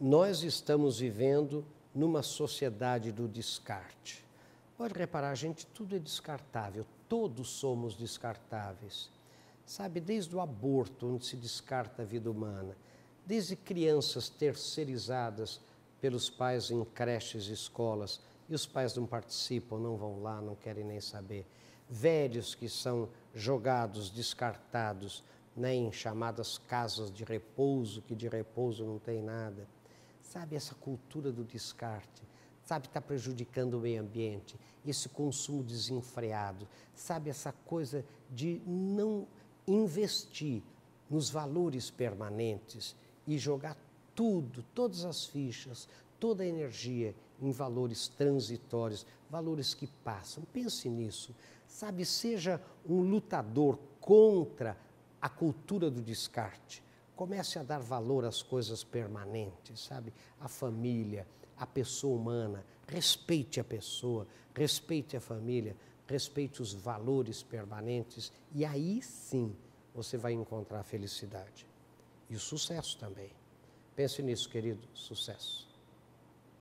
nós estamos vivendo numa sociedade do descarte. Pode reparar, gente, tudo é descartável, todos somos descartáveis. Sabe, desde o aborto, onde se descarta a vida humana, desde crianças terceirizadas pelos pais em creches e escolas, e os pais não participam, não vão lá, não querem nem saber. Velhos que são jogados, descartados né, em chamadas casas de repouso, que de repouso não tem nada. Sabe, essa cultura do descarte, sabe, está prejudicando o meio ambiente, esse consumo desenfreado, sabe, essa coisa de não investir nos valores permanentes e jogar tudo, todas as fichas, toda a energia em valores transitórios, valores que passam. Pense nisso. Sabe, seja um lutador contra a cultura do descarte. Comece a dar valor às coisas permanentes, sabe? A família, a pessoa humana. Respeite a pessoa, respeite a família, respeite os valores permanentes e aí sim você vai encontrar a felicidade e o sucesso também. Pense nisso, querido, sucesso.